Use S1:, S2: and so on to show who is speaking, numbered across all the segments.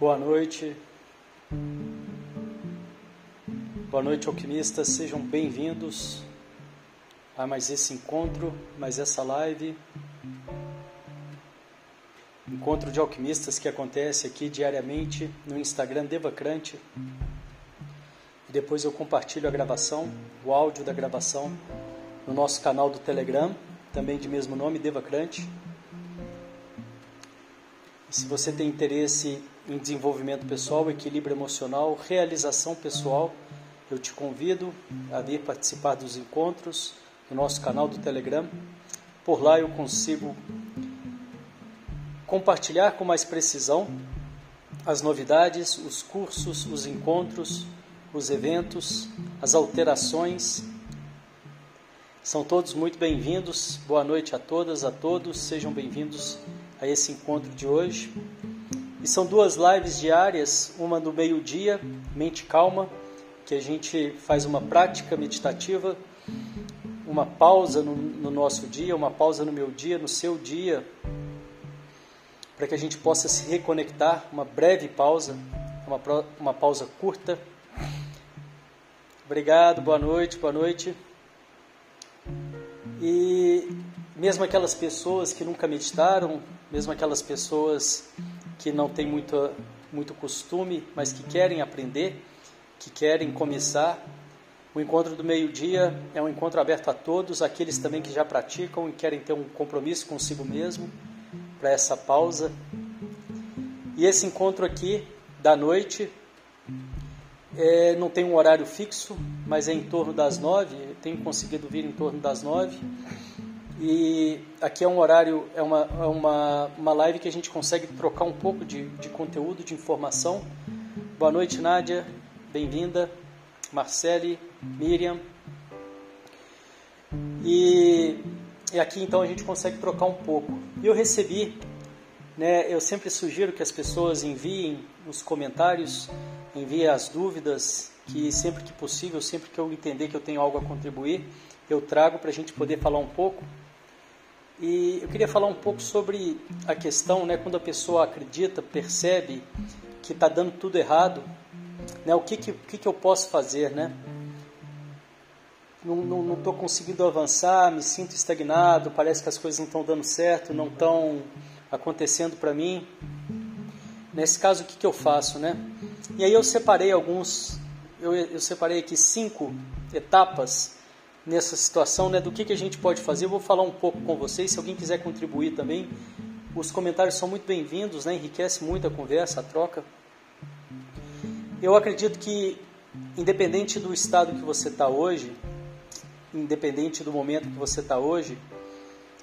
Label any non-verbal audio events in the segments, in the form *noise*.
S1: Boa noite. Boa noite, alquimistas. Sejam bem-vindos a mais esse encontro, mais essa live. Encontro de alquimistas que acontece aqui diariamente no Instagram Devacrante. E depois eu compartilho a gravação, o áudio da gravação, no nosso canal do Telegram, também de mesmo nome, Devacrante. Se você tem interesse em desenvolvimento pessoal, equilíbrio emocional, realização pessoal, eu te convido a vir participar dos encontros no nosso canal do Telegram. Por lá eu consigo compartilhar com mais precisão as novidades, os cursos, os encontros, os eventos, as alterações. São todos muito bem-vindos. Boa noite a todas, a todos. Sejam bem-vindos a esse encontro de hoje. E são duas lives diárias, uma no meio-dia, mente calma, que a gente faz uma prática meditativa, uma pausa no, no nosso dia, uma pausa no meu dia, no seu dia, para que a gente possa se reconectar, uma breve pausa, uma, uma pausa curta. Obrigado, boa noite, boa noite. E mesmo aquelas pessoas que nunca meditaram, mesmo aquelas pessoas que não têm muito, muito costume, mas que querem aprender, que querem começar, o encontro do meio-dia é um encontro aberto a todos, aqueles também que já praticam e querem ter um compromisso consigo mesmo para essa pausa. E esse encontro aqui da noite é, não tem um horário fixo, mas é em torno das nove. Tenho conseguido vir em torno das nove. E aqui é um horário, é uma, é uma, uma live que a gente consegue trocar um pouco de, de conteúdo, de informação. Boa noite, Nádia. Bem-vinda. Marcele, Miriam. E e aqui então a gente consegue trocar um pouco. Eu recebi, né, eu sempre sugiro que as pessoas enviem os comentários, enviem as dúvidas, que sempre que possível, sempre que eu entender que eu tenho algo a contribuir, eu trago para a gente poder falar um pouco. E eu queria falar um pouco sobre a questão, né, quando a pessoa acredita, percebe que está dando tudo errado, né, o que, que, que, que eu posso fazer, né? não estou conseguindo avançar, me sinto estagnado, parece que as coisas não estão dando certo, não estão acontecendo para mim. Nesse caso, o que, que eu faço, né? E aí eu separei alguns, eu, eu separei aqui cinco etapas nessa situação, né? Do que, que a gente pode fazer. Eu vou falar um pouco com vocês. Se alguém quiser contribuir também, os comentários são muito bem-vindos, né? Enriquece muito a conversa, a troca. Eu acredito que, independente do estado que você está hoje, independente do momento que você está hoje,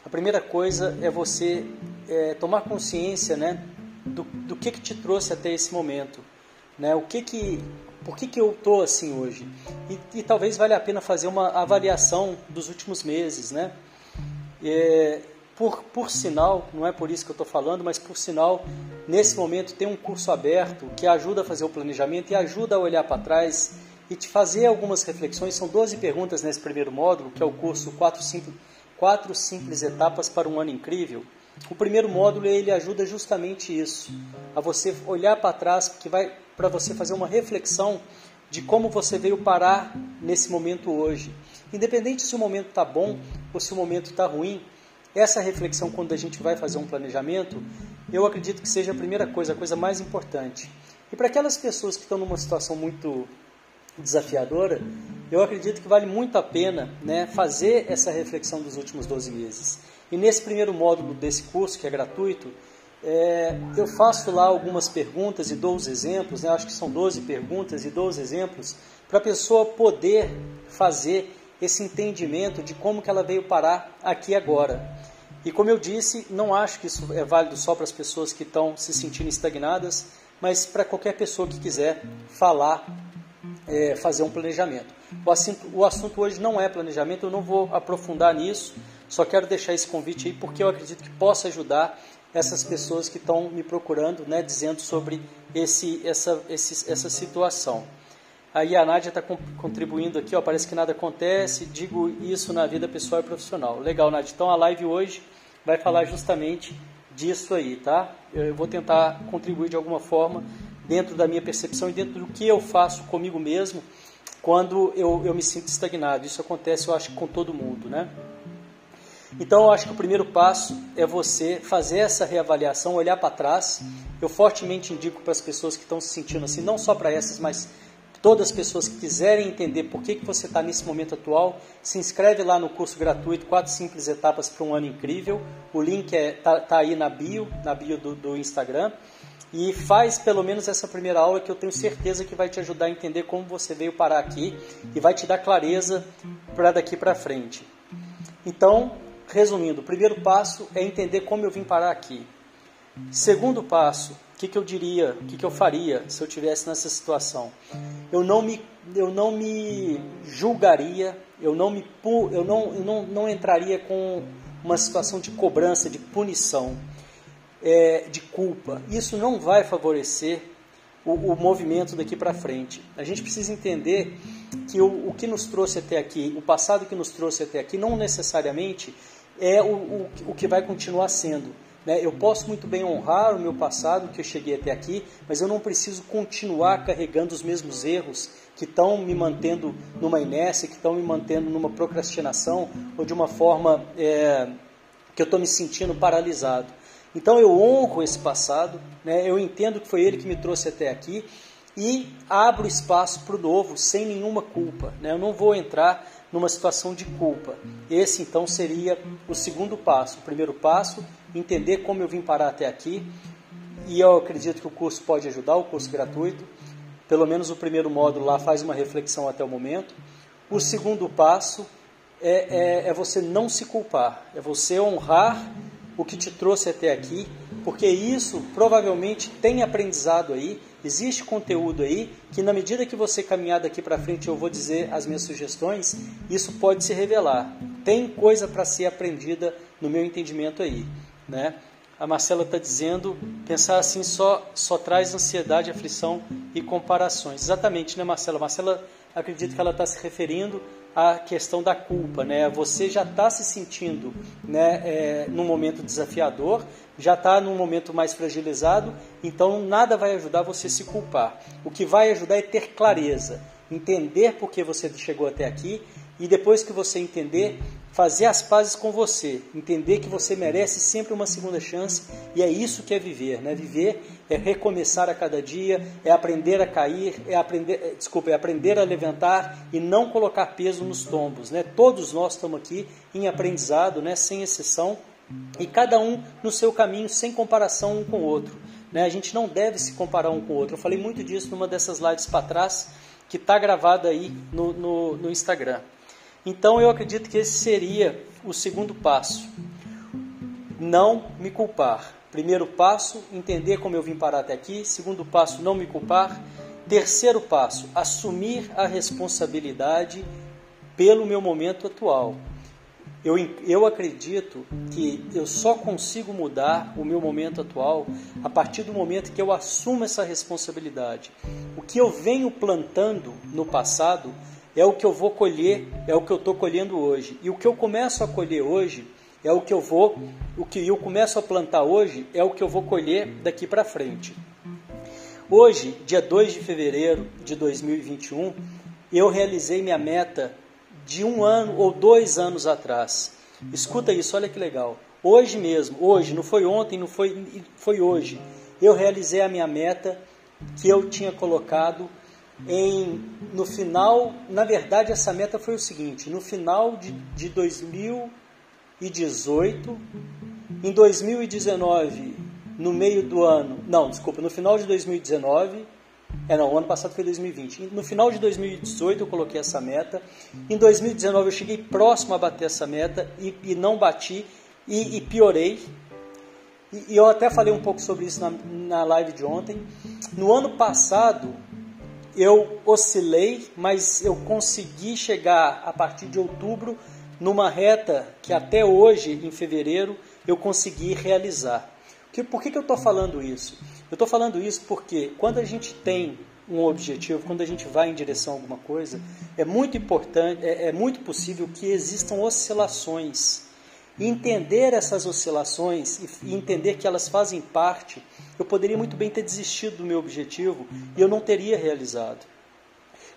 S1: a primeira coisa é você é, tomar consciência, né, do, do que que te trouxe até esse momento, né? O que que, por que que eu tô assim hoje? E, e talvez valha a pena fazer uma avaliação dos últimos meses, né? É, por, por sinal, não é por isso que eu estou falando, mas por sinal, nesse momento tem um curso aberto que ajuda a fazer o planejamento e ajuda a olhar para trás e te fazer algumas reflexões. São 12 perguntas nesse primeiro módulo, que é o curso Quatro Simples, Quatro Simples Etapas para um Ano Incrível. O primeiro módulo ele ajuda justamente isso, a você olhar para trás, que vai para você fazer uma reflexão de como você veio parar nesse momento hoje. Independente se o momento está bom ou se o momento está ruim, essa reflexão quando a gente vai fazer um planejamento, eu acredito que seja a primeira coisa, a coisa mais importante. E para aquelas pessoas que estão numa situação muito desafiadora, eu acredito que vale muito a pena né, fazer essa reflexão dos últimos 12 meses. E nesse primeiro módulo desse curso, que é gratuito, é, eu faço lá algumas perguntas e dou os exemplos, né, acho que são 12 perguntas e dou os exemplos, para a pessoa poder fazer esse entendimento de como que ela veio parar aqui agora. E como eu disse, não acho que isso é válido só para as pessoas que estão se sentindo estagnadas, mas para qualquer pessoa que quiser falar é, fazer um planejamento. O assunto, o assunto hoje não é planejamento, eu não vou aprofundar nisso, só quero deixar esse convite aí porque eu acredito que possa ajudar essas pessoas que estão me procurando, né, dizendo sobre esse, essa, esse, essa situação. Aí a Nádia está contribuindo aqui, ó, parece que nada acontece, digo isso na vida pessoal e profissional. Legal, Nádia. Então a live hoje vai falar justamente disso aí, tá? Eu vou tentar contribuir de alguma forma dentro da minha percepção e dentro do que eu faço comigo mesmo quando eu, eu me sinto estagnado. Isso acontece, eu acho, com todo mundo, né? Então, eu acho que o primeiro passo é você fazer essa reavaliação, olhar para trás. Eu fortemente indico para as pessoas que estão se sentindo assim, não só para essas, mas todas as pessoas que quiserem entender por que, que você está nesse momento atual, se inscreve lá no curso gratuito, quatro simples etapas para um ano incrível. O link está é, tá, tá aí na bio, na bio do, do Instagram. E faz pelo menos essa primeira aula que eu tenho certeza que vai te ajudar a entender como você veio parar aqui e vai te dar clareza para daqui para frente. Então, resumindo, o primeiro passo é entender como eu vim parar aqui. Segundo passo, o que, que eu diria, o que, que eu faria se eu tivesse nessa situação? Eu não me, eu não me julgaria, eu não me eu não, eu não, não entraria com uma situação de cobrança, de punição é, de culpa. Isso não vai favorecer o, o movimento daqui para frente. A gente precisa entender que o, o, que nos trouxe até aqui, o passado que nos trouxe até aqui, não necessariamente é o, o, o que vai continuar sendo. Né? Eu posso muito bem honrar o meu passado, que eu cheguei até aqui, mas eu não preciso continuar carregando os mesmos erros que estão me mantendo numa inércia, que estão me mantendo numa procrastinação ou de uma forma é, que eu estou me sentindo paralisado. Então eu honro esse passado, né? eu entendo que foi ele que me trouxe até aqui e abro espaço para o novo sem nenhuma culpa. Né? Eu não vou entrar numa situação de culpa. Esse então seria o segundo passo. O primeiro passo, entender como eu vim parar até aqui. E eu acredito que o curso pode ajudar, o curso gratuito. Pelo menos o primeiro módulo lá faz uma reflexão até o momento. O segundo passo é, é, é você não se culpar, é você honrar o que te trouxe até aqui, porque isso provavelmente tem aprendizado aí, existe conteúdo aí que na medida que você caminhar daqui para frente, eu vou dizer as minhas sugestões, isso pode se revelar. Tem coisa para ser aprendida no meu entendimento aí, né? A Marcela está dizendo, pensar assim só só traz ansiedade, aflição e comparações. Exatamente, né, Marcela? Marcela acredito que ela está se referindo a questão da culpa, né? Você já está se sentindo, né, é, num momento desafiador, já está num momento mais fragilizado, então nada vai ajudar você a se culpar. O que vai ajudar é ter clareza, entender por que você chegou até aqui e depois que você entender, fazer as pazes com você, entender que você merece sempre uma segunda chance e é isso que é viver, né? Viver é recomeçar a cada dia, é aprender a cair, é aprender, é, desculpa, é aprender a levantar e não colocar peso nos tombos, né? Todos nós estamos aqui em aprendizado, né? Sem exceção e cada um no seu caminho, sem comparação um com o outro. Né? A gente não deve se comparar um com o outro. Eu falei muito disso numa dessas lives para trás, que está gravada aí no, no, no Instagram. Então eu acredito que esse seria o segundo passo. Não me culpar. Primeiro passo, entender como eu vim parar até aqui. Segundo passo, não me culpar. Terceiro passo, assumir a responsabilidade pelo meu momento atual. Eu, eu acredito que eu só consigo mudar o meu momento atual a partir do momento que eu assumo essa responsabilidade. O que eu venho plantando no passado é o que eu vou colher, é o que eu estou colhendo hoje. E o que eu começo a colher hoje é o que eu vou, o que eu começo a plantar hoje é o que eu vou colher daqui para frente. Hoje, dia 2 de fevereiro de 2021, eu realizei minha meta de um ano ou dois anos atrás. Escuta isso, olha que legal. Hoje mesmo, hoje, não foi ontem, não foi, foi hoje. Eu realizei a minha meta que eu tinha colocado em, no final, na verdade, essa meta foi o seguinte: no final de, de 2018, em 2019, no meio do ano, não, desculpa, no final de 2019, é não, o ano passado foi 2020. No final de 2018 eu coloquei essa meta. Em 2019 eu cheguei próximo a bater essa meta e, e não bati e, e piorei. E, e, eu até falei um pouco sobre isso na, na live de ontem. No ano passado eu oscilei, mas eu consegui chegar a partir de outubro numa reta que até hoje, em fevereiro, eu consegui realizar. Por que, que eu estou falando isso? Eu estou falando isso porque quando a gente tem um objetivo, quando a gente vai em direção a alguma coisa, é muito importante, é, é muito possível que existam oscilações entender essas oscilações e entender que elas fazem parte, eu poderia muito bem ter desistido do meu objetivo e eu não teria realizado.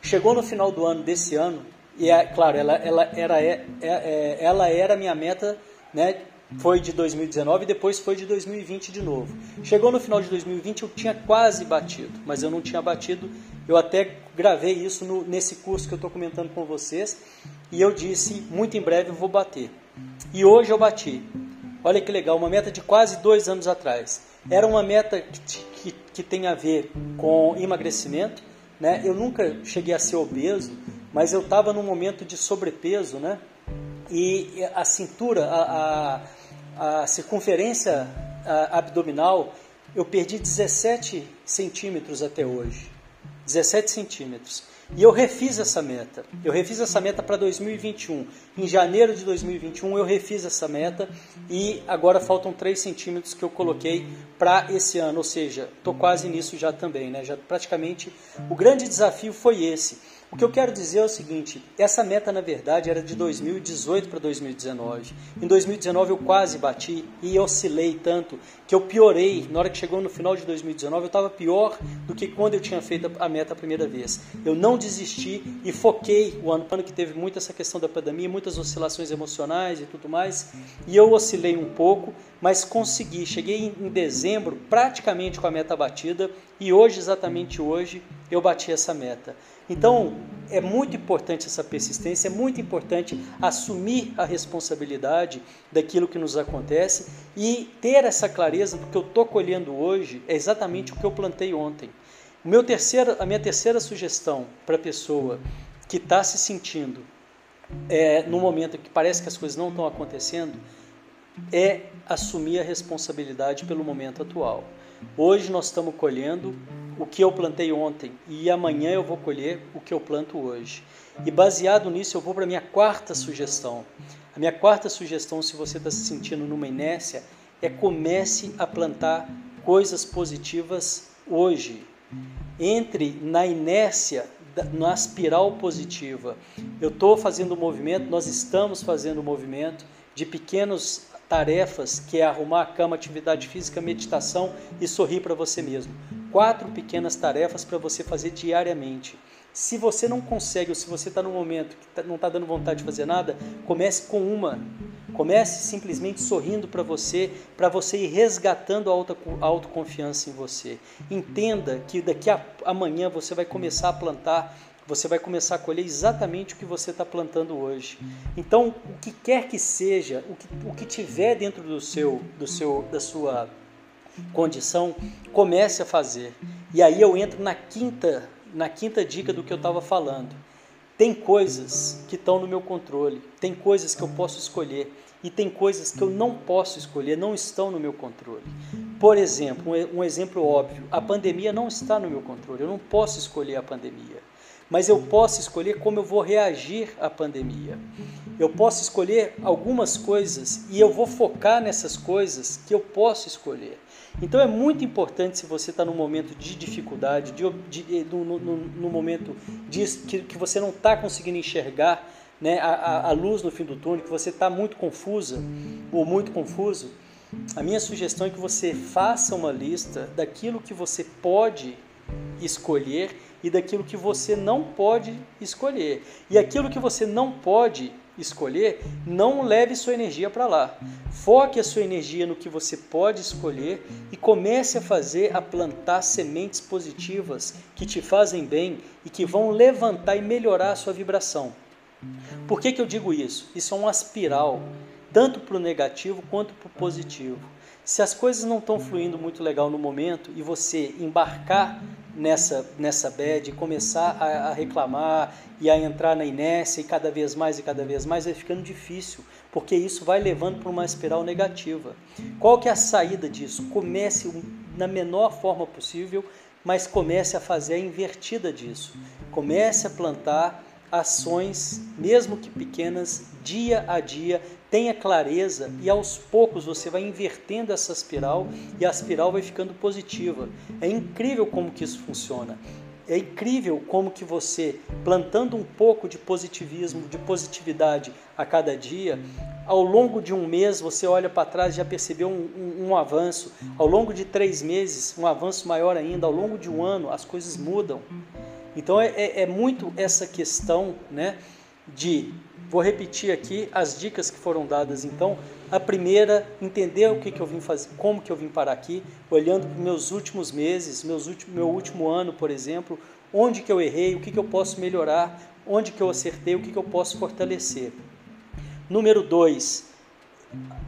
S1: Chegou no final do ano desse ano, e é claro, ela, ela, era, é, é, é ela era minha meta, né? Foi de 2019 e depois foi de 2020 de novo. Chegou no final de 2020, eu tinha quase batido, mas eu não tinha batido. Eu até gravei isso no, nesse curso que eu estou comentando com vocês e eu disse: muito em breve eu vou bater. E hoje eu bati. Olha que legal, uma meta de quase dois anos atrás. Era uma meta que, que, que tem a ver com emagrecimento. Né? Eu nunca cheguei a ser obeso, mas eu estava num momento de sobrepeso, né? E a cintura, a, a, a circunferência abdominal, eu perdi 17 centímetros até hoje. 17 centímetros. E eu refiz essa meta. Eu refiz essa meta para 2021. Em janeiro de 2021 eu refiz essa meta e agora faltam 3 centímetros que eu coloquei para esse ano. Ou seja, estou quase nisso já também. Né? Já praticamente o grande desafio foi esse o que eu quero dizer é o seguinte: essa meta, na verdade, era de 2018 para 2019. Em 2019 eu quase bati e oscilei tanto que eu piorei. Na hora que chegou no final de 2019, eu estava pior do que quando eu tinha feito a meta a primeira vez. Eu não desisti e foquei o ano, ano que teve muito essa questão da pandemia, muitas oscilações emocionais e tudo mais. E eu oscilei um pouco, mas consegui. Cheguei em dezembro praticamente com a meta batida e hoje, exatamente hoje, eu bati essa meta. Então, é muito importante essa persistência, é muito importante assumir a responsabilidade daquilo que nos acontece e ter essa clareza do que eu estou colhendo hoje é exatamente o que eu plantei ontem. Meu terceiro, a minha terceira sugestão para a pessoa que está se sentindo é, no momento que parece que as coisas não estão acontecendo é assumir a responsabilidade pelo momento atual. Hoje nós estamos colhendo o que eu plantei ontem e amanhã eu vou colher o que eu planto hoje. E baseado nisso, eu vou para a minha quarta sugestão. A minha quarta sugestão, se você está se sentindo numa inércia, é comece a plantar coisas positivas hoje. Entre na inércia, na espiral positiva. Eu estou fazendo um movimento, nós estamos fazendo um movimento de pequenos tarefas, que é arrumar a cama, atividade física, meditação e sorrir para você mesmo. Quatro pequenas tarefas para você fazer diariamente. Se você não consegue, ou se você está num momento que tá, não está dando vontade de fazer nada, comece com uma. Comece simplesmente sorrindo para você, para você ir resgatando a, auto, a autoconfiança em você. Entenda que daqui a amanhã você vai começar a plantar você vai começar a colher exatamente o que você está plantando hoje. Então, o que quer que seja, o que, o que tiver dentro do seu, do seu, da sua condição, comece a fazer. E aí eu entro na quinta, na quinta dica do que eu estava falando. Tem coisas que estão no meu controle, tem coisas que eu posso escolher e tem coisas que eu não posso escolher, não estão no meu controle. Por exemplo, um exemplo óbvio: a pandemia não está no meu controle, eu não posso escolher a pandemia mas eu posso escolher como eu vou reagir à pandemia. Eu posso escolher algumas coisas e eu vou focar nessas coisas que eu posso escolher. Então é muito importante se você está num momento de dificuldade, de, de, no, no, no, momento de, que, que você não está conseguindo enxergar né, a, a, luz no fim do túnel, que você está muito confusa ou muito confuso, a minha sugestão é que você faça uma lista daquilo que você pode escolher e daquilo que você não pode escolher. E aquilo que você não pode escolher, não leve sua energia para lá. Foque a sua energia no que você pode escolher e comece a fazer, a plantar sementes positivas que te fazem bem e que vão levantar e melhorar a sua vibração. Por que, que eu digo isso? Isso é uma espiral, tanto para o negativo quanto para o positivo. Se as coisas não estão fluindo muito legal no momento e você embarcar nessa, nessa bad, começar a, a, reclamar e a entrar na inércia e cada vez mais e cada vez mais, vai ficando difícil, porque isso vai levando para uma espiral negativa. Qual que é a saída disso? Comece na menor forma possível, mas comece a fazer a invertida disso. Comece a plantar ações, mesmo que pequenas, dia a dia, tenha clareza e aos poucos você vai invertendo essa espiral e a espiral vai ficando positiva. É incrível como que isso funciona. É incrível como que você, plantando um pouco de positivismo, de positividade a cada dia, ao longo de um mês você olha para trás e já percebeu um, um, um, avanço. Ao longo de três meses, um avanço maior ainda. Ao longo de um ano, as coisas mudam. Então é, é, é muito essa questão né, de. Vou repetir aqui as dicas que foram dadas. Então, a primeira, entender o que, que eu vim fazer, como que eu vim parar aqui, olhando para meus últimos meses, meus últimos, meu último ano, por exemplo, onde que eu errei, o que, que eu posso melhorar, onde que eu acertei, o que, que eu posso fortalecer. Número dois,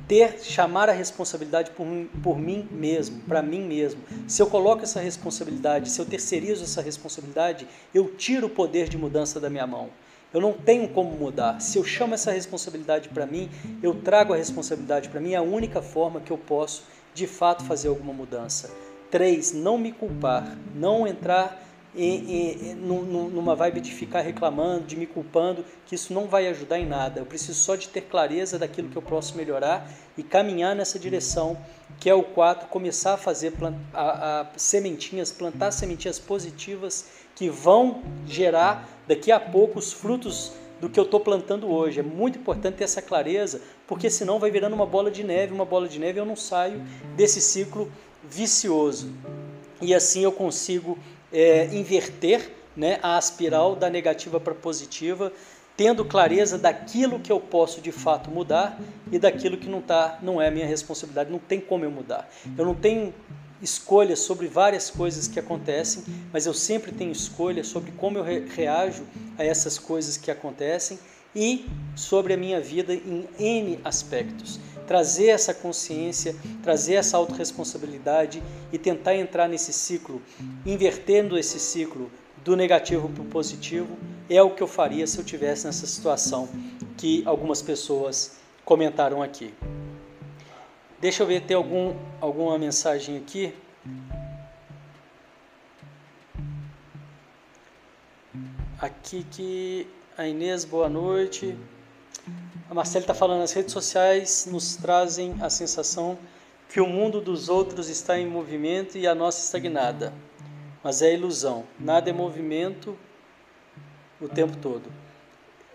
S1: ter chamar a responsabilidade por, por mim mesmo, para mim mesmo. Se eu coloco essa responsabilidade, se eu terceirizo essa responsabilidade, eu tiro o poder de mudança da minha mão. Eu não tenho como mudar. Se eu chamo essa responsabilidade para mim, eu trago a responsabilidade para mim, é a única forma que eu posso de fato fazer alguma mudança. Três, não me culpar, não entrar e, e, numa vibe de ficar reclamando, de me culpando, que isso não vai ajudar em nada. Eu preciso só de ter clareza daquilo que eu posso melhorar e caminhar nessa direção, que é o 4, começar a fazer a, a, sementinhas, plantar sementinhas positivas que vão gerar daqui a pouco os frutos do que eu estou plantando hoje. É muito importante ter essa clareza, porque senão vai virando uma bola de neve, uma bola de neve eu não saio desse ciclo vicioso. E assim eu consigo é, inverter né, a espiral da negativa para positiva, tendo clareza daquilo que eu posso de fato mudar e daquilo que não tá, não é minha responsabilidade, não tem como eu mudar. Eu não tenho escolha sobre várias coisas que acontecem, mas eu sempre tenho escolha sobre como eu reajo a essas coisas que acontecem e sobre a minha vida em N aspectos trazer essa consciência, trazer essa autorresponsabilidade e tentar entrar nesse ciclo, invertendo esse ciclo do negativo para o positivo, é o que eu faria se eu tivesse nessa situação que algumas pessoas comentaram aqui. Deixa eu ver, tem algum, alguma mensagem aqui? Aqui que a Inês, boa noite. A Marcela está falando, as redes sociais nos trazem a sensação que o mundo dos outros está em movimento e a nossa estagnada. Mas é ilusão, nada é movimento o tempo todo.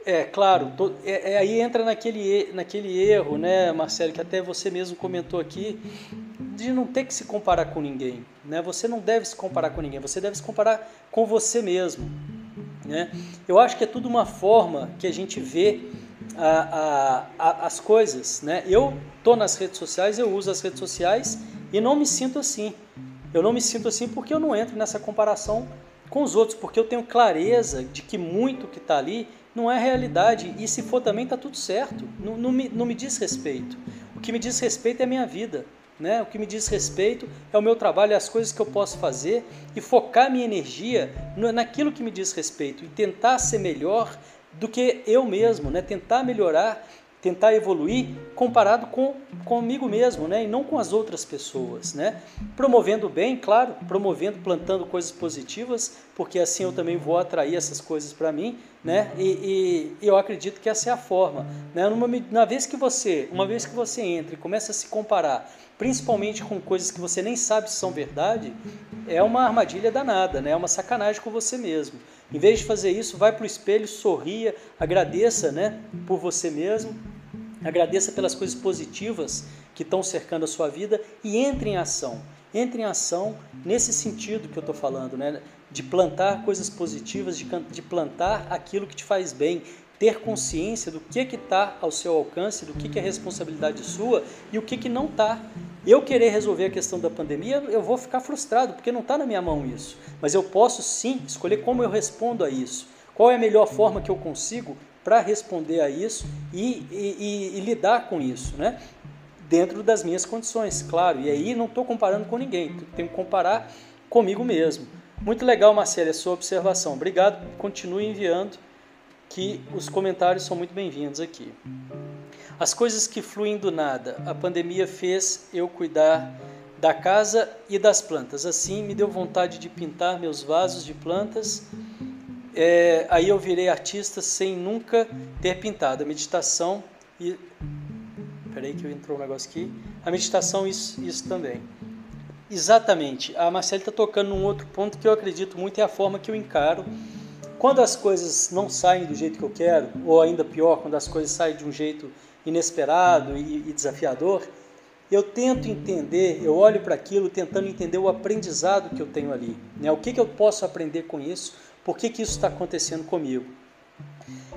S1: É, claro, é, é, aí entra naquele, naquele erro, né, Marcelo, que até você mesmo comentou aqui, de não ter que se comparar com ninguém. Né? Você não deve se comparar com ninguém, você deve se comparar com você mesmo. Né? Eu acho que é tudo uma forma que a gente vê a, a, as coisas. Né? Eu estou nas redes sociais, eu uso as redes sociais e não me sinto assim. Eu não me sinto assim porque eu não entro nessa comparação com os outros, porque eu tenho clareza de que muito que está ali não é realidade e se for também está tudo certo. Não, não, me, não me diz respeito. O que me diz respeito é a minha vida. Né? O que me diz respeito é o meu trabalho, é as coisas que eu posso fazer e focar minha energia naquilo que me diz respeito e tentar ser melhor do que eu mesmo, né? Tentar melhorar, tentar evoluir comparado com comigo mesmo, né? E não com as outras pessoas, né? Promovendo bem, claro, promovendo, plantando coisas positivas, porque assim eu também vou atrair essas coisas para mim, né? E, e, eu acredito que essa é a forma, né? Numa, na vez que você, uma vez que você entra e começa a se comparar, principalmente com coisas que você nem sabe se são verdade, é uma armadilha danada, né? É uma sacanagem com você mesmo. Em vez de fazer isso, vai para o espelho, sorria, agradeça né, por você mesmo, agradeça pelas coisas positivas que estão cercando a sua vida e entre em ação. Entre em ação nesse sentido que eu estou falando, né? de plantar coisas positivas, de, de plantar aquilo que te faz bem, ter consciência do que está ao seu alcance, do que, que é responsabilidade sua e o que, que não está. Eu querer resolver a questão da pandemia, eu vou ficar frustrado, porque não está na minha mão isso. Mas eu posso sim escolher como eu respondo a isso. Qual é a melhor forma que eu consigo para responder a isso e, e, e, e, lidar com isso, né? Dentro das minhas condições, claro. E aí não estou comparando com ninguém, tenho que comparar comigo mesmo. Muito legal, Marcelo, a sua observação. Obrigado, continue enviando, que os comentários são muito bem-vindos aqui. As coisas que fluem do nada. A pandemia fez eu cuidar da casa e das plantas. Assim, me deu vontade de pintar meus vasos de plantas. É, aí eu virei artista sem nunca ter pintado. A meditação e. Peraí que entrou um negócio aqui. A meditação, isso, isso também. Exatamente. A Marcela está tocando num outro ponto que eu acredito muito, é a forma que eu encaro. Quando as coisas não saem do jeito que eu quero, ou ainda pior, quando as coisas saem de um jeito inesperado e, e desafiador, eu tento entender, eu olho para aquilo tentando entender o aprendizado que eu tenho ali. Né? O que, que eu posso aprender com isso? Por que, que isso está acontecendo comigo?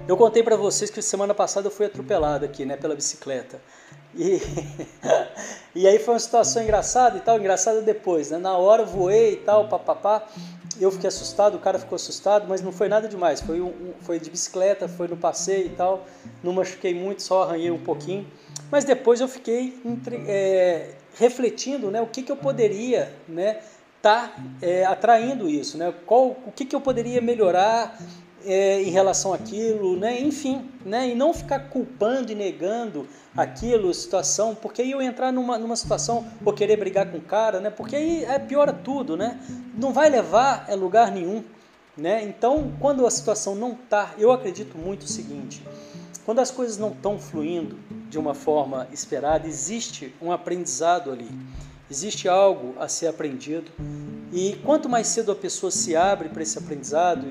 S1: Eu contei para vocês que semana passada eu fui atropelado aqui, né, pela bicicleta. E, *laughs* e aí foi uma situação engraçada e tal, engraçada depois, né? Na hora eu voei e tal, papapá. Eu fiquei assustado, o cara ficou assustado, mas não foi nada demais. Foi, um, foi de bicicleta, foi no passeio e tal. Não machuquei muito, só arranhei um pouquinho. Mas depois eu fiquei é, refletindo, né? O que, que eu poderia, né? Tá é, atraindo isso, né? Qual, o que, que eu poderia melhorar é, em relação àquilo, né? enfim, né? e não ficar culpando e negando aquilo, situação, porque aí eu entrar numa, numa situação ou querer brigar com o cara, né? porque aí é, piora tudo, né? não vai levar a lugar nenhum. Né? Então, quando a situação não está, eu acredito muito o seguinte: quando as coisas não estão fluindo de uma forma esperada, existe um aprendizado ali, existe algo a ser aprendido, e quanto mais cedo a pessoa se abre para esse aprendizado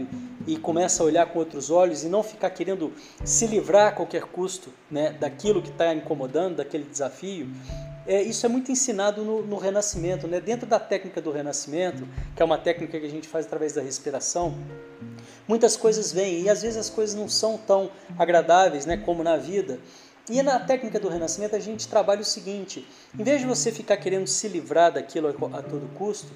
S1: e começa a olhar com outros olhos e não ficar querendo se livrar a qualquer custo né, daquilo que está incomodando, daquele desafio. É, isso é muito ensinado no, no, Renascimento, né? dentro da técnica do Renascimento, que é uma técnica que a gente faz através da respiração. Muitas coisas vêm e às vezes as coisas não são tão agradáveis né, como na vida. E na técnica do Renascimento a gente trabalha o seguinte: em vez de você ficar querendo se livrar daquilo a, todo custo,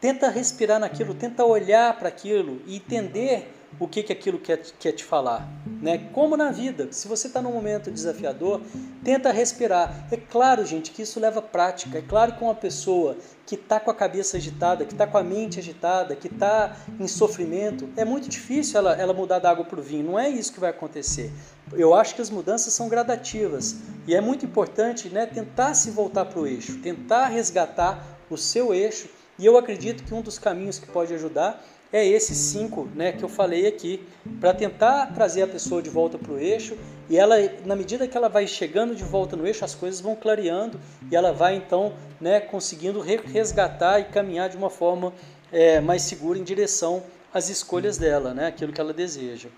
S1: Tenta respirar naquilo, tenta olhar para aquilo e entender o que, que aquilo quer, quer te falar. Né? Como na vida, se você está num momento desafiador, tenta respirar. É claro, gente, que isso leva prática. É claro que uma pessoa que está com a cabeça agitada, que está com a mente agitada, que está em sofrimento, é muito difícil ela, ela mudar da água para o vinho. Não é isso que vai acontecer. Eu acho que as mudanças são gradativas e é muito importante né, tentar se voltar para o eixo, tentar resgatar o seu eixo e eu acredito que um dos caminhos que pode ajudar é esses cinco né, que eu falei aqui, para tentar trazer a pessoa de volta para o eixo e ela, na medida que ela vai chegando de volta no eixo, as coisas vão clareando e ela vai então né, conseguindo resgatar e caminhar de uma forma é, mais segura em direção às escolhas dela, né, aquilo que ela deseja.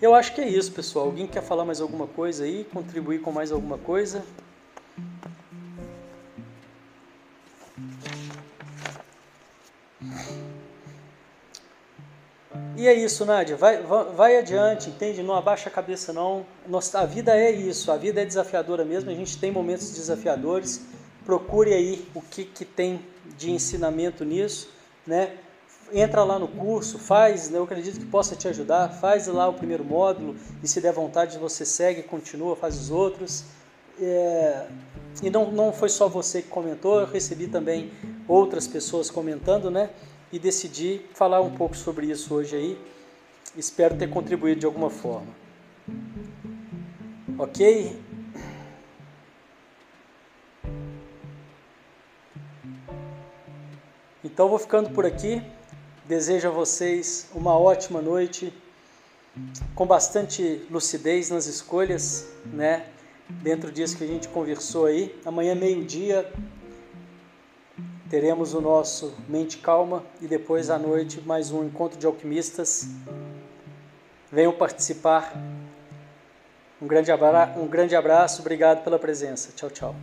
S1: Eu acho que é isso, pessoal. Alguém quer falar mais alguma coisa aí? Contribuir com mais alguma coisa? E é isso, Nádia. Vai, vai, adiante, entende? Não abaixa a cabeça, não. Nossa, a vida é isso. A vida é desafiadora mesmo. A gente tem momentos desafiadores. Procure aí o que, que tem de ensinamento nisso, né? Entra lá no curso, faz, né? eu acredito que possa te ajudar. Faz lá o primeiro módulo e se der vontade você segue, continua, faz os outros. É, e não, não foi só você que comentou, eu recebi também outras pessoas comentando, né? E decidi falar um pouco sobre isso hoje aí. Espero ter contribuído de alguma forma. Ok? Então vou ficando por aqui. Desejo a vocês uma ótima noite, com bastante lucidez nas escolhas, né? Dentro disso que a gente conversou aí. Amanhã, meio-dia, teremos o nosso Mente Calma e depois à noite mais um encontro de alquimistas. Venham participar. Um grande, abraço, um grande abraço, obrigado pela presença. Tchau, tchau.